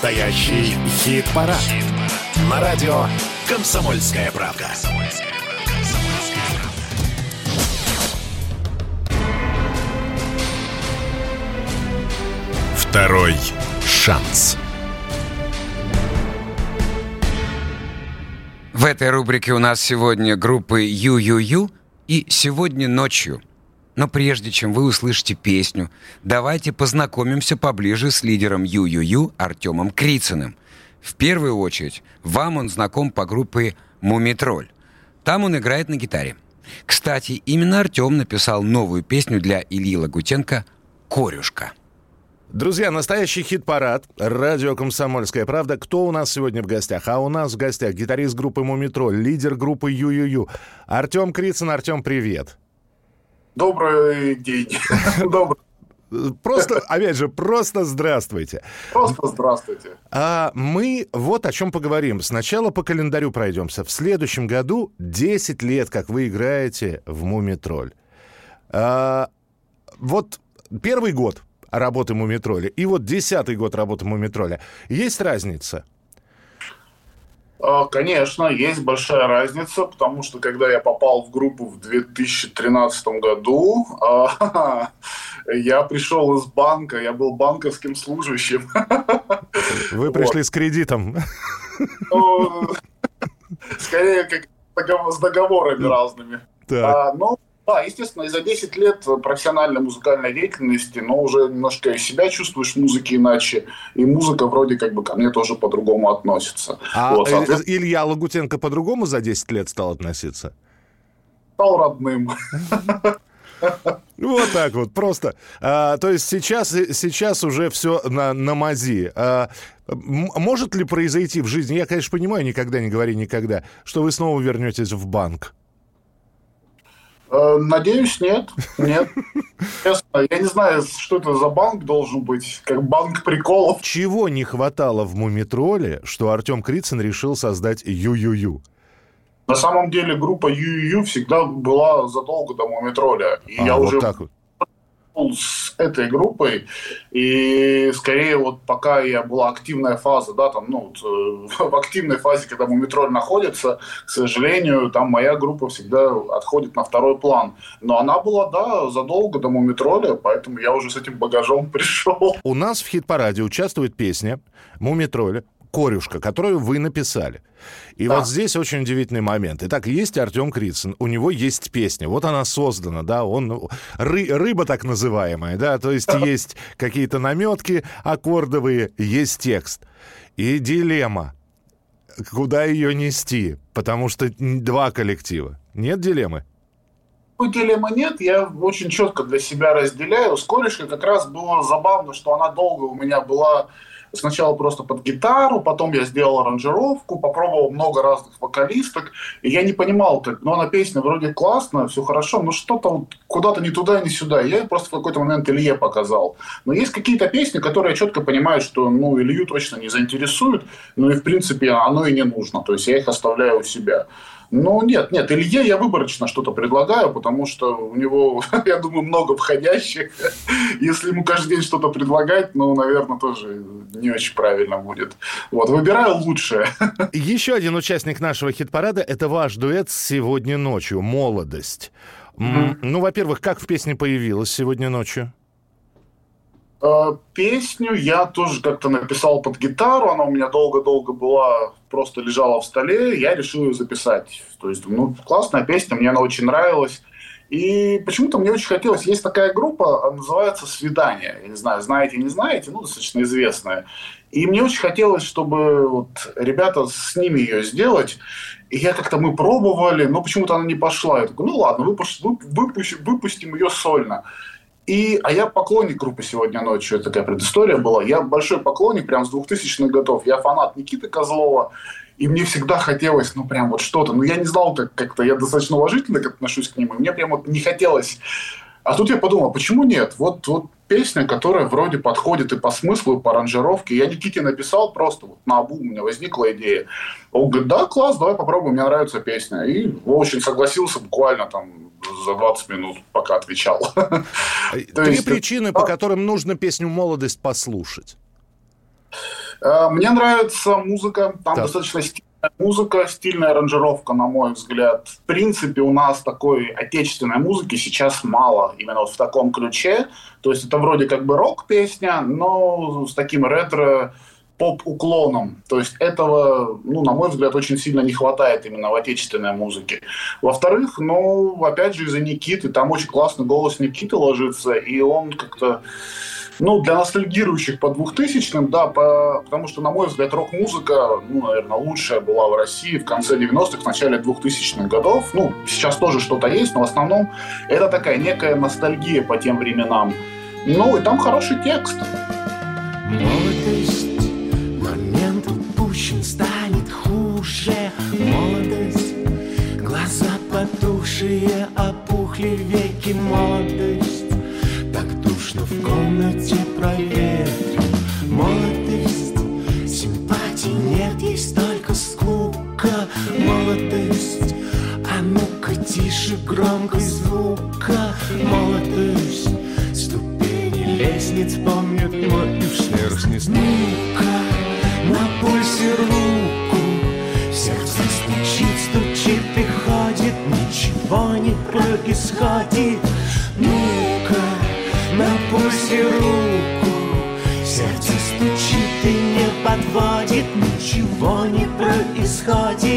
Настоящий хит-парад. Хит На радио «Комсомольская правка». Второй шанс. В этой рубрике у нас сегодня группы Ю-Ю-Ю и «Сегодня ночью». Но прежде чем вы услышите песню, давайте познакомимся поближе с лидером Ю-Ю-Ю Артемом Крицыным. В первую очередь, вам он знаком по группе «Мумитроль». Там он играет на гитаре. Кстати, именно Артем написал новую песню для Ильи Лагутенко «Корюшка». Друзья, настоящий хит-парад. Радио «Комсомольская правда». Кто у нас сегодня в гостях? А у нас в гостях гитарист группы «Мумитроль», лидер группы «Ю-Ю-Ю». Артем Крицын. Артем, привет. Добрый день. Добрый. Просто, опять же, просто здравствуйте. Просто здравствуйте. А мы вот о чем поговорим. Сначала по календарю пройдемся. В следующем году 10 лет, как вы играете в «Мумитроль». А, вот первый год работы «Мумитроля» и вот десятый год работы «Мумитроля». Есть разница? А, конечно, есть большая разница, потому что когда я попал в группу в 2013 году, а, я пришел из банка, я был банковским служащим. Вы пришли вот. с кредитом? Ну, скорее, как с договорами разными. Так. А, но да, естественно, и за 10 лет профессиональной музыкальной деятельности, но уже немножко и себя чувствуешь в музыке иначе, и музыка вроде как бы ко мне тоже по-другому относится. А вот, соответственно... Илья Лагутенко по-другому за 10 лет стал относиться? Стал родным. Вот так вот, просто. А, то есть сейчас, сейчас уже все на, на мази. А, может ли произойти в жизни, я, конечно, понимаю, никогда не говори никогда, что вы снова вернетесь в банк? Э, надеюсь, нет. Нет. Честно, я не знаю, что это за банк должен быть, как банк приколов. Чего не хватало в Мумитроле, что Артем Крицын решил создать Ю-Ю-Ю? На самом деле группа Ю-Ю-Ю всегда была задолго до Мумитроля. И а, я вот уже так вот с этой группой, и скорее вот пока я была активная фаза, да, там, ну, вот, э, в активной фазе, когда Мумитроль находится, к сожалению, там моя группа всегда отходит на второй план. Но она была, да, задолго до Мумитроля, поэтому я уже с этим багажом пришел. У нас в хит-параде участвует песня Мумитроля корюшка, которую вы написали. И да. вот здесь очень удивительный момент. Итак, есть Артем Крицын, у него есть песня, вот она создана, да, он ры, рыба так называемая, да, то есть есть какие-то наметки аккордовые, есть текст. И дилемма, куда ее нести, потому что два коллектива. Нет дилеммы? дилеммы нет, я очень четко для себя разделяю. С корешкой как раз было забавно, что она долго у меня была сначала просто под гитару, потом я сделал аранжировку, попробовал много разных вокалисток, и я не понимал, как, ну, она песня вроде классная, все хорошо, но что-то вот куда-то не туда, не сюда. Я просто в какой-то момент Илье показал. Но есть какие-то песни, которые я четко понимаю, что, ну, Илью точно не заинтересуют, ну, и, в принципе, оно и не нужно. То есть я их оставляю у себя. Ну, нет, нет, Илье я выборочно что-то предлагаю, потому что у него, я думаю, много входящих. Если ему каждый день что-то предлагать, ну, наверное, тоже не очень правильно будет. Вот, выбираю лучшее. Еще один участник нашего хит-парада – это ваш дуэт «Сегодня ночью», «Молодость». Mm-hmm. Ну, во-первых, как в песне появилась сегодня ночью? Э, песню я тоже как-то написал под гитару, она у меня долго-долго была, просто лежала в столе, я решил ее записать. То есть, ну, классная песня, мне она очень нравилась. И почему-то мне очень хотелось, есть такая группа, называется «Свидание». Я не знаю, знаете, не знаете, ну, достаточно известная. И мне очень хотелось, чтобы вот ребята с ними ее сделать. И я как-то мы пробовали, но почему-то она не пошла. Я такой, ну ладно, выпустим, выпустим ее сольно. И, а я поклонник группы «Сегодня ночью», это такая предыстория была. Я большой поклонник, прям с 2000-х годов. Я фанат Никиты Козлова. И мне всегда хотелось, ну, прям вот что-то. Но я не знал, как как-то, я достаточно уважительно отношусь к нему. И мне прям вот не хотелось. А тут я подумал, почему нет? Вот, вот песня, которая вроде подходит и по смыслу, и по аранжировке. Я Никите написал просто вот на обу у меня возникла идея. Он говорит, да, класс, давай попробуем, мне нравится песня. И очень согласился буквально там за 20 минут, пока отвечал. Три причины, по которым нужно песню «Молодость» послушать. Э, мне нравится музыка, там достаточно музыка, стильная аранжировка, на мой взгляд. В принципе, у нас такой отечественной музыки сейчас мало, именно вот в таком ключе. То есть это вроде как бы рок-песня, но с таким ретро поп-уклоном. То есть этого, ну, на мой взгляд, очень сильно не хватает именно в отечественной музыке. Во-вторых, ну, опять же, из-за Никиты, там очень классный голос Никиты ложится, и он как-то ну, для ностальгирующих по двухтысячным, да, по, потому что, на мой взгляд, рок-музыка, ну, наверное, лучшая была в России в конце 90-х, в начале 2000-х годов. Ну, сейчас тоже что-то есть, но в основном это такая некая ностальгия по тем временам. Ну, и там хороший текст. Молодость, момент упущен, станет хуже. Молодость, глаза потухшие, опухли веки. Молодость, Молодость, а ну-ка тише громкой звука Молодость, ступени лестниц помнят мой шерстный Ну-ка, на пульсе руку Сердце стучит, стучит и ходит Ничего не происходит. Ну-ка, на пульсе руку Сердце стучит и не подводит Ничего не происходит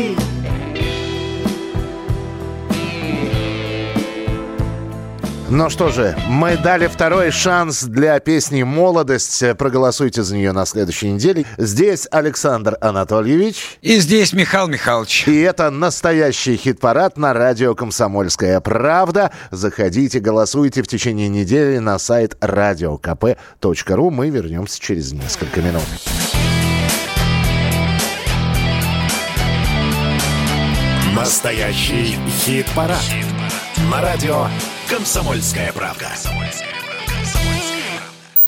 Ну что же, мы дали второй шанс для песни «Молодость». Проголосуйте за нее на следующей неделе. Здесь Александр Анатольевич. И здесь Михаил Михайлович. И это настоящий хит-парад на радио «Комсомольская правда». Заходите, голосуйте в течение недели на сайт radiokp.ru. Мы вернемся через несколько минут. Настоящий хит-парад. хит-парад. На радио «Комсомольская правда».